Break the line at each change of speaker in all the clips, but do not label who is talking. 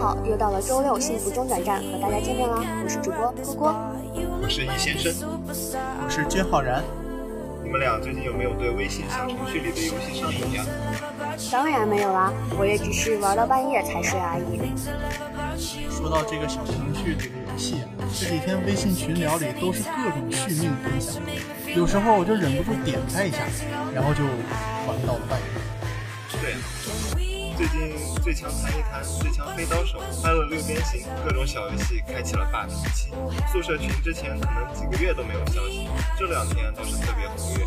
好，又到了周六幸福中转站，和大家见面啦！我是主播郭郭，
我是易先生，
我是君浩然。
你们俩最近有没有对微信小程序里的游戏上瘾呀？
当然没有啦，我也只是玩到半夜才睡而已。
说到这个小程序里的游戏，这几天微信群聊里都是各种续命分享，有时候我就忍不住点开一下，然后就玩到了半夜。
对最近最强弹一弹、最强飞刀手、欢乐六边形，各种小游戏开启了霸屏期。宿舍群之前可能几个月都没有消息，这两天倒是特别活跃。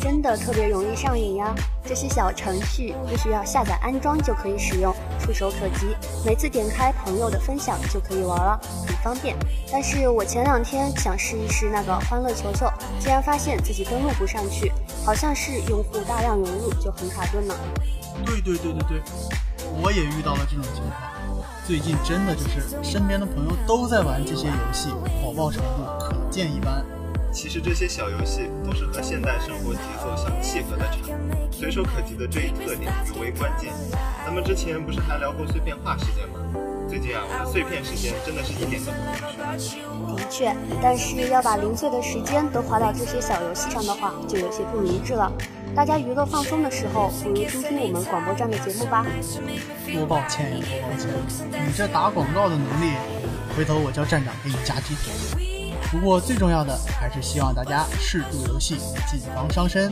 真的特别容易上瘾呀！这些小程序不需要下载安装就可以使用，触手可及，每次点开朋友的分享就可以玩了，很方便。但是我前两天想试一试那个欢乐球球，竟然发现自己登录不上去，好像是用户大量涌入就很卡顿了。
对对对对对，我也遇到了这种情况。最近真的就是身边的朋友都在玩这些游戏，火爆程度可见一斑。
其实这些小游戏都是和现代生活节奏相契合的产物，随手可及的这一特点尤为关键。咱们之前不是还聊过碎片化时间吗？最近啊，我的碎片时间真的是一点都不允许。
的确，但是要把零碎的时间都花到这些小游戏上的话，就有些不明智了。大家娱乐放松的时候，不如听听我们广播站的节目吧。
多抱歉呀，多抱歉！你这打广告的能力，回头我叫站长给你加鸡腿。不过最重要的还是希望大家适度游戏，谨防伤身。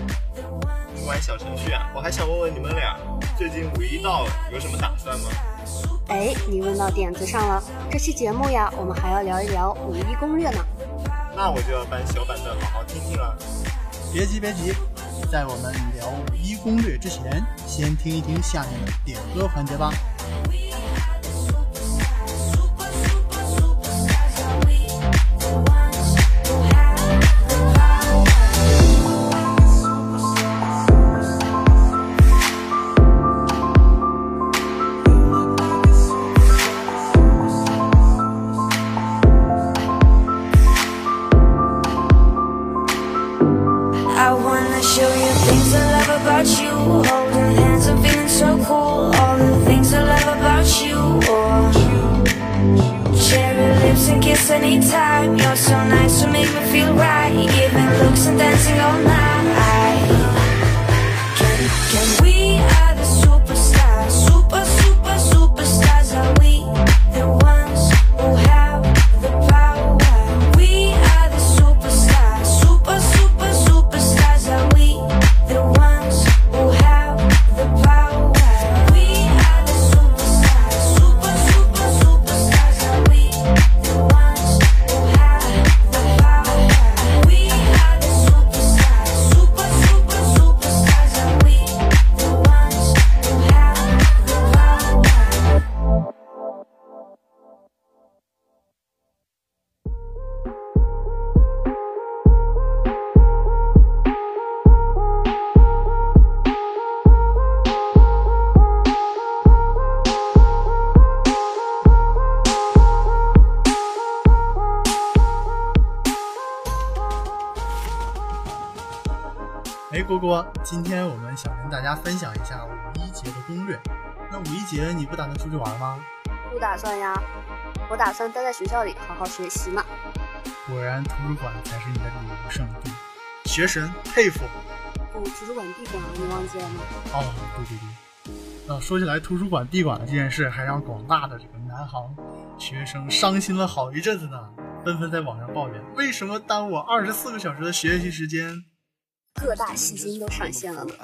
玩小程序啊，我还想问问你们俩，最近五一到了，有什么打算吗？
哎，你问到点子上了。这期节目呀，我们还要聊一聊五一攻略呢。
那我就要搬小板凳，好好听听了。
别急，别急。在我们聊五一攻略之前，先听一听下面的点歌环节吧。
I wanna show you things I love about you. Holding hands and feeling so cool. All the things I love about you. Oh. Cherry lips and kiss anytime. You're so nice, to make me feel right. Giving looks and
dancing all night. 今天我们想跟大家分享一下五一节的攻略。那五一节你不打算出去玩吗？
不打算呀，我打算待在学校里好好学习嘛。
果然，图书馆才是你的旅游胜地。学神，佩服。
不，图书馆闭馆了，你忘记了吗？
哦，对对对。呃，说起来，图书馆闭馆的这件事，还让广大的这个南航学生伤心了好一阵子呢，纷纷在网上抱怨，为什么耽误我二十四个小时的学习时间？
各大戏精都上线了呢。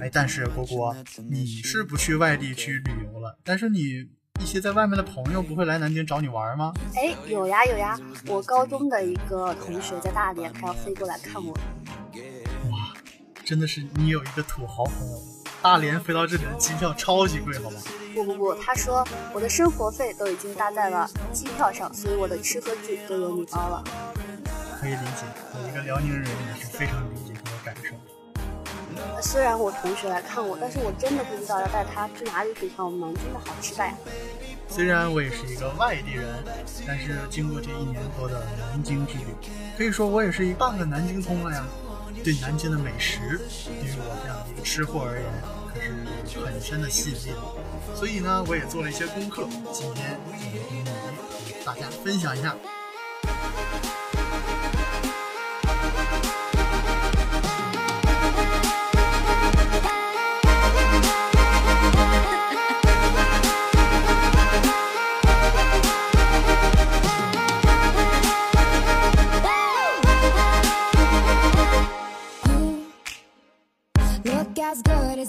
哎，但是果果，你是不去外地去旅游了，但是你一些在外面的朋友不会来南京找你玩吗？
哎，有呀有呀，我高中的一个同学在大连，他要飞过来看我。
哇，真的是你有一个土豪朋友。大连飞到这里的机票超级贵，好吗？
不不不，他说我的生活费都已经搭在了机票上，所以我的吃喝住都由你包了。
可以理解，我一个辽宁人也是非常理解这个感受。
虽然我同学来看我，但是我真的不知道要带他去哪里品尝我们南京的好吃的呀。
虽然我也是一个外地人，但是经过这一年多的南京之旅，可以说我也是一半个南京通了呀。对南京的美食，对于我这样的一个吃货而言，可是很深的吸引力的。所以呢，我也做了一些功课，今天与大家分享一下。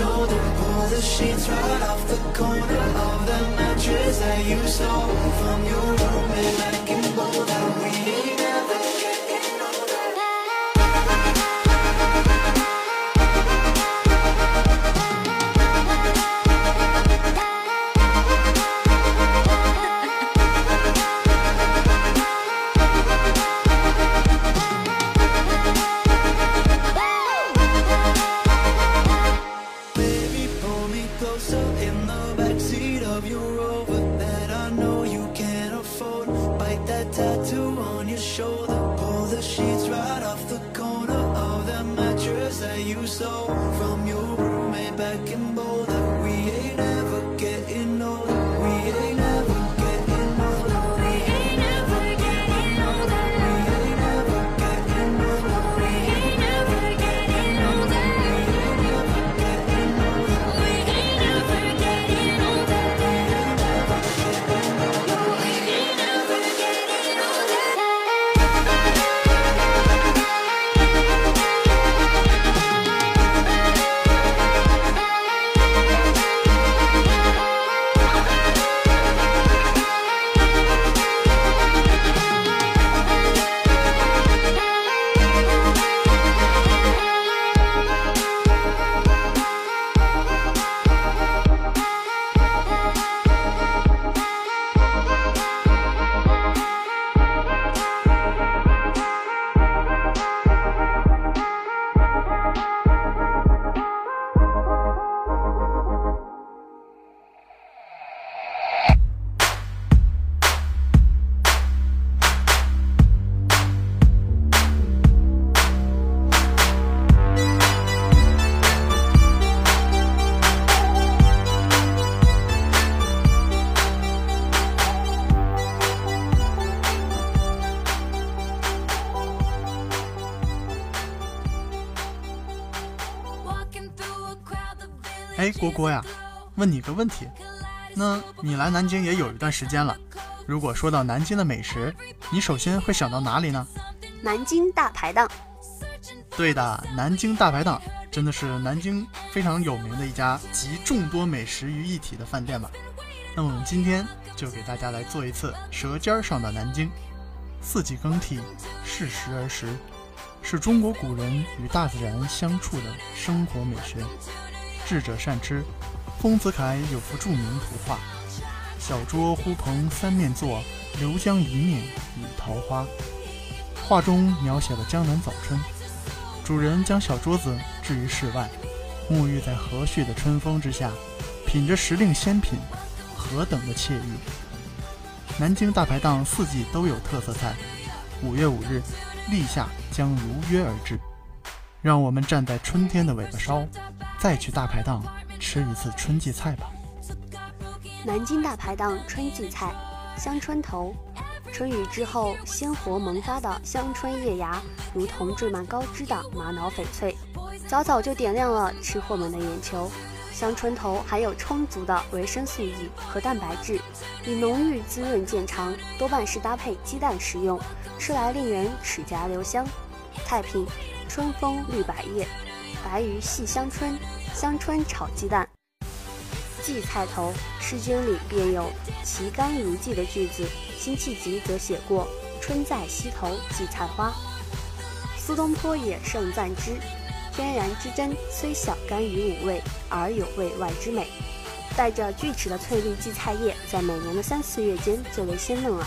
Shoulder. Pull the sheets right off the corner of the mattress that you stole from your
show
哎，郭郭呀，问你个问题，那你来南京也有一段时间了，如果说到南京的美食，你首先会想到哪里呢？
南京大排档，
对的，南京大排档真的是南京非常有名的一家集众多美食于一体的饭店吧。那么我们今天就给大家来做一次舌尖上的南京。四季更替，适时而食，是中国古人与大自然相处的生活美学。智者善吃，丰子恺有幅著名图画：小桌呼朋三面坐，流江一面与桃花。画中描写了江南早春，主人将小桌子置于室外，沐浴在和煦的春风之下，品着时令鲜品，何等的惬意！南京大排档四季都有特色菜，五月五日，立夏将如约而至。让我们站在春天的尾巴梢，再去大排档吃一次春季菜吧。
南京大排档春季菜，香椿头。春雨之后，鲜活萌发的香椿叶芽，如同缀满高枝的玛瑙翡翠，早早就点亮了吃货们的眼球。香椿头含有充足的维生素 E 和蛋白质，以浓郁滋润见长，多半是搭配鸡蛋食用，吃来令人齿颊留香。菜品：春风绿百叶、白鱼细香椿、香椿炒鸡蛋。荠菜头，《诗经》里便有“其甘如荠”的句子。辛弃疾则写过“春在溪头荠菜花”。苏东坡也盛赞之：“天然之真，虽小甘于五味，而有味外之美。”带着锯齿的翠绿荠菜叶，在每年的三四月间最为鲜嫩了。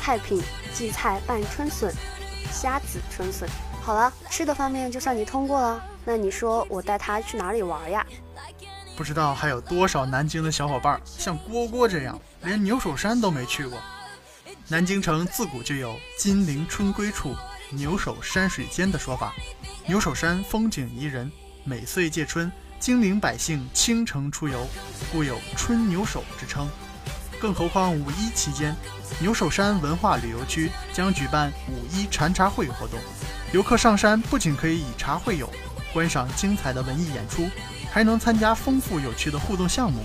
菜品：荠菜拌春笋，虾子春笋。好了，吃的方面就算你通过了。那你说我带他去哪里玩呀？
不知道还有多少南京的小伙伴像蝈蝈这样，连牛首山都没去过。南京城自古就有“金陵春归处，牛首山水间”的说法。牛首山风景宜人，每岁届春，金陵百姓倾城出游，故有“春牛首”之称。更何况五一期间，牛首山文化旅游区将举办五一禅茶会活动，游客上山不仅可以以茶会友，观赏精彩的文艺演出，还能参加丰富有趣的互动项目。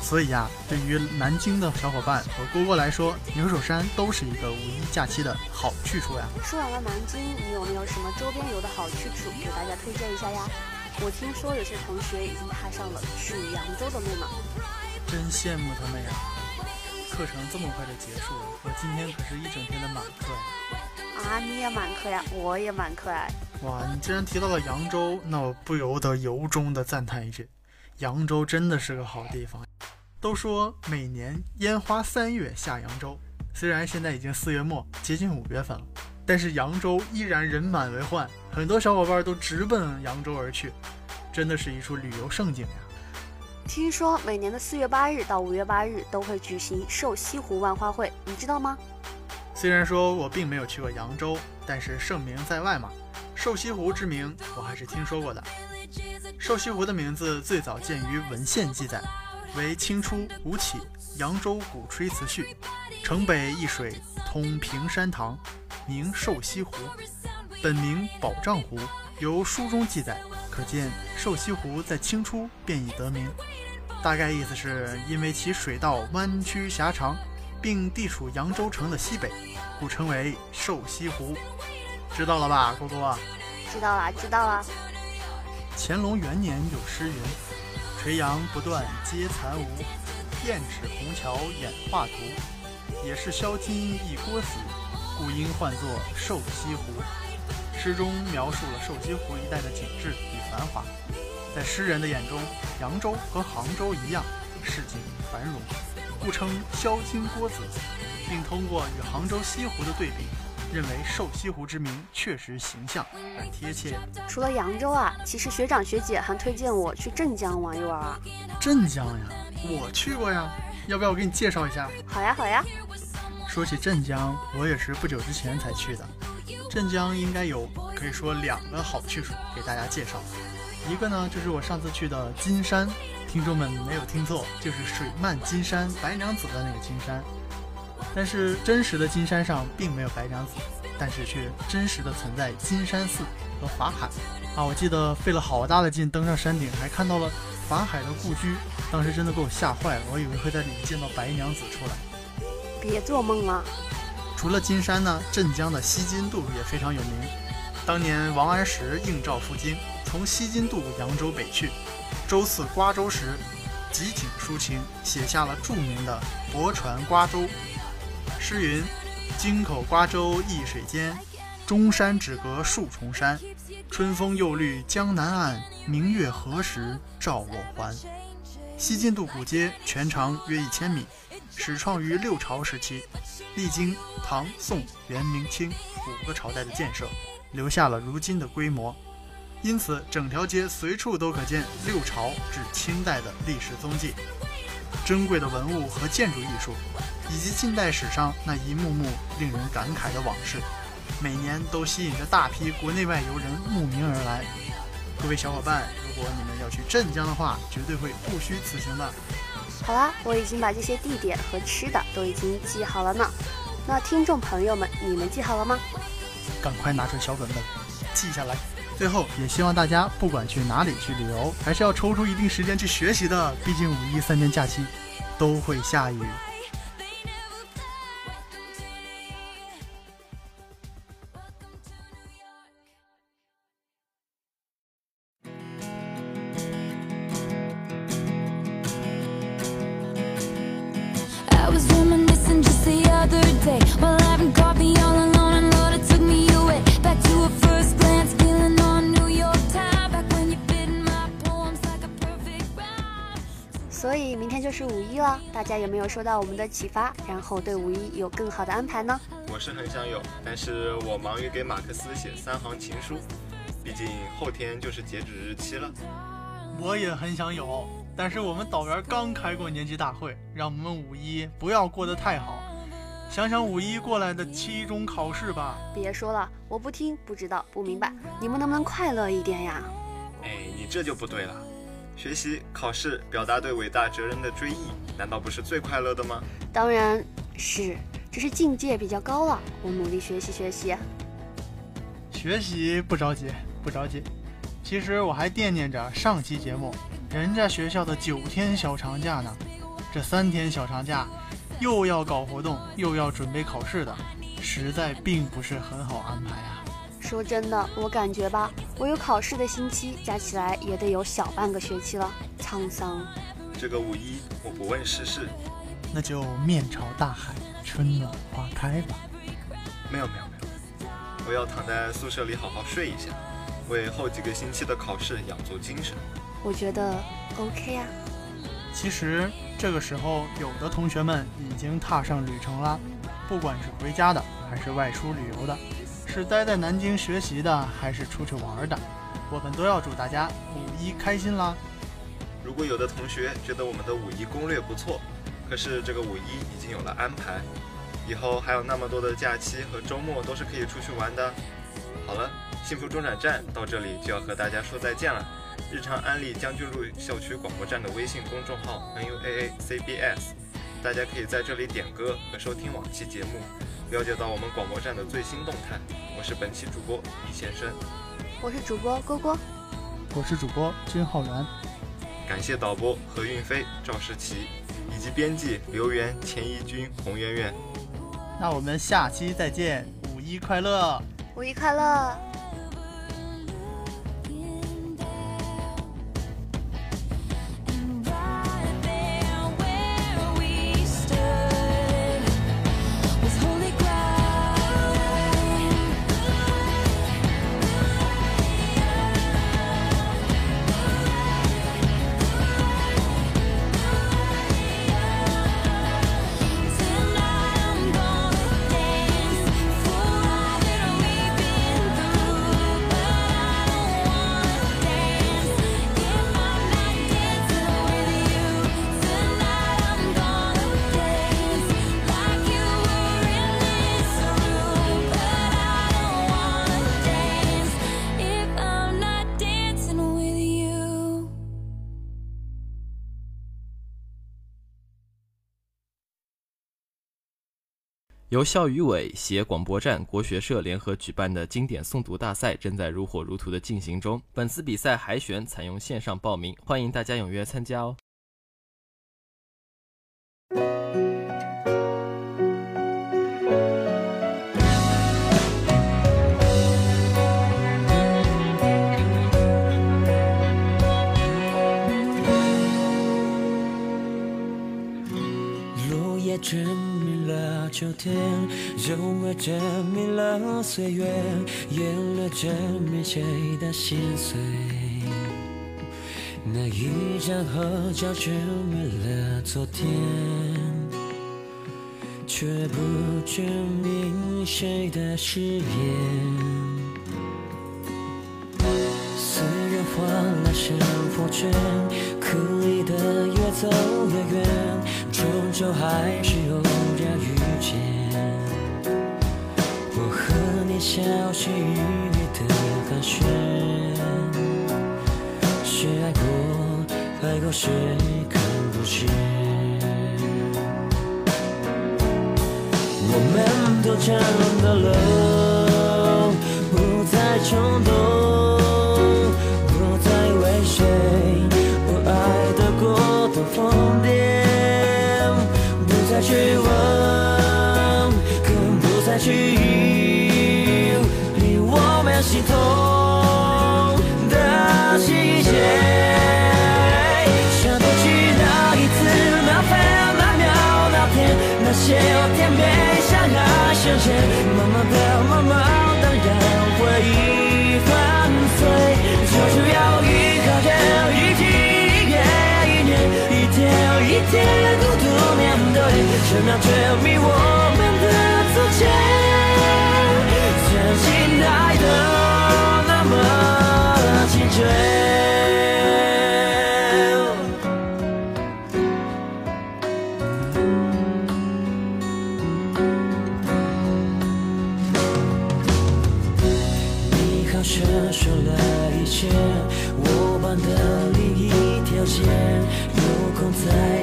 所以呀，对于南京的小伙伴和蝈蝈来说，牛首山都是一个五一假期的好去处呀。
说完了南京，你有没有什么周边游的好去处给大家推荐一下呀？我听说有些同学已经踏上了去扬州的路呢。
真羡慕他们呀！课程这么快就结束了，我今天可是一整天的满课呀！
啊，你也满课呀？我也满课哎！
哇，你既然提到了扬州，那我不由得由衷的赞叹一句：扬州真的是个好地方。都说每年烟花三月下扬州，虽然现在已经四月末，接近五月份了，但是扬州依然人满为患，很多小伙伴都直奔扬州而去，真的是一处旅游胜景呀。
听说每年的四月八日到五月八日都会举行瘦西湖万花会，你知道吗？
虽然说我并没有去过扬州，但是盛名在外嘛，瘦西湖之名我还是听说过的。瘦西湖的名字最早见于文献记载。为清初吴起《扬州鼓吹词序》，城北一水通平山堂，名瘦西湖，本名宝障湖。由书中记载，可见瘦西湖在清初便已得名。大概意思是因为其水道弯曲狭长，并地处扬州城的西北，故称为瘦西湖。知道了吧，姑姑？
知道了，知道了。
乾隆元年有诗云。垂杨不断皆残芜，燕尺虹桥演画图。也是销金一锅子，故应唤作瘦西湖。诗中描述了瘦西湖一带的景致与繁华。在诗人的眼中，扬州和杭州一样，市井繁荣，故称销金郭子，并通过与杭州西湖的对比。认为瘦西湖之名确实形象而贴切。
除了扬州啊，其实学长学姐还推荐我去镇江玩一玩啊。
镇江呀，我去过呀，要不要我给你介绍一下？
好呀，好呀。
说起镇江，我也是不久之前才去的。镇江应该有可以说两个好去处给大家介绍，一个呢就是我上次去的金山，听众们没有听错，就是水漫金山白娘子的那个金山。但是真实的金山上并没有白娘子，但是却真实的存在金山寺和法海啊！我记得费了好大的劲登上山顶，还看到了法海的故居，当时真的给我吓坏了，我以为会在里面见到白娘子出来。
别做梦了！
除了金山呢，镇江的西津渡也非常有名。当年王安石应召赴京，从西津渡扬州北去，舟次瓜州时，集景抒情，写下了著名的《泊船瓜洲》。诗云：“京口瓜洲一水间，中山只隔数重山。春风又绿江南岸，明月何时照我还？”西津渡古街全长约一千米，始创于六朝时期，历经唐、宋、元、明、清五个朝代的建设，留下了如今的规模。因此，整条街随处都可见六朝至清代的历史踪迹。珍贵的文物和建筑艺术，以及近代史上那一幕幕令人感慨的往事，每年都吸引着大批国内外游人慕名而来。各位小伙伴，如果你们要去镇江的话，绝对会不虚此行的。
好啦，我已经把这些地点和吃的都已经记好了呢。那听众朋友们，你们记好了吗？
赶快拿出小本本，记下来。最后，也希望大家不管去哪里去旅游，还是要抽出一定时间去学习的。毕竟五一三天假期都会下雨。
受到我们的启发，然后对五一有更好的安排呢？
我是很想有，但是我忙于给马克思写三行情书，毕竟后天就是截止日期了。
我也很想有，但是我们导员刚开过年级大会，让我们五一不要过得太好。想想五一过来的期中考试吧，
别说了，我不听，不知道，不明白，你们能不能快乐一点呀？
哎，你这就不对了。学习、考试，表达对伟大哲人的追忆，难道不是最快乐的吗？
当然是，只是境界比较高了，我努力学习学习。
学习不着急，不着急。其实我还惦念着上期节目，人家学校的九天小长假呢。这三天小长假，又要搞活动，又要准备考试的，实在并不是很好安排啊。
说真的，我感觉吧，我有考试的星期，加起来也得有小半个学期了，沧桑。
这个五一我不问世事，
那就面朝大海，春暖花开吧。
没有没有没有，我要躺在宿舍里好好睡一下，为后几个星期的考试养足精神。
我觉得 OK 啊。
其实这个时候，有的同学们已经踏上旅程了，不管是回家的，还是外出旅游的，是待在南京学习的，还是出去玩的，我们都要祝大家五一开心啦！
如果有的同学觉得我们的五一攻略不错，可是这个五一已经有了安排，以后还有那么多的假期和周末都是可以出去玩的。好了，幸福中转站到这里就要和大家说再见了。日常安利将军路校区广播站的微信公众号 NUAACBS，大家可以在这里点歌和收听往期节目，了解到我们广播站的最新动态。我是本期主播李先生，
我是主播郭郭，
我是主播君浩然，
感谢导播何运飞、赵世奇，以及编辑刘源、钱一军、洪媛媛。
那我们下期再见，五一快乐！
五一快乐！
由校语委、协广播站、国学社联合举办的经典诵读大赛正在如火如荼的进行中。本次比赛海选采用线上报名，欢迎大家踊跃参加哦。
落叶证明了秋天，柔儿证明了岁月，眼泪证明谁的心碎。那一张合照证明了昨天，却不证明谁的誓言。虽然换了生活圈，刻意的越走越远，终究还是有你小心翼翼的寒暄，谁爱过，爱过谁看不见。我们都长大了，不再冲动，不再为谁我爱得过度疯癫，不再去问，更不再去心痛的细节。想不起那一次，那分那秒那天那些有甜美，相爱瞬间，慢慢的、慢慢的让回忆粉碎，就需要一个人一天一夜一年，一天一天孤独面对，谁能证明我们的从前，你好像说了一切，我搬的另一条街，有空再。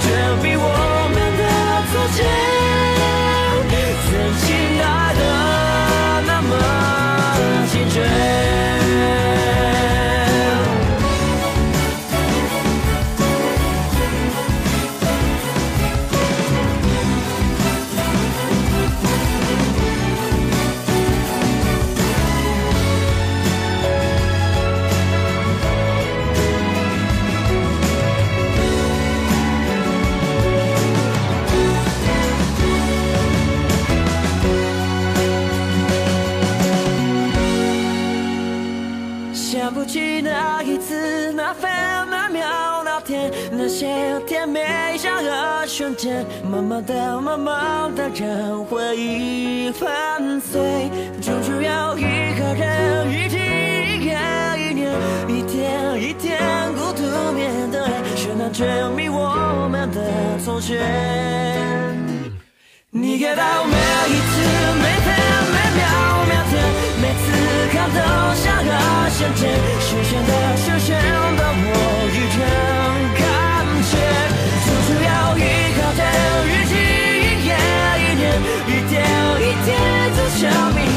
谁能天，那些甜美像个瞬间，慢慢的、慢慢的让回忆粉碎，终究要一个人，一天一夜一年，一天一天孤独面对，谁能证明我们的从前？你给到每一次，每分每秒每天，每次看都像个瞬间，实现的实现的我天走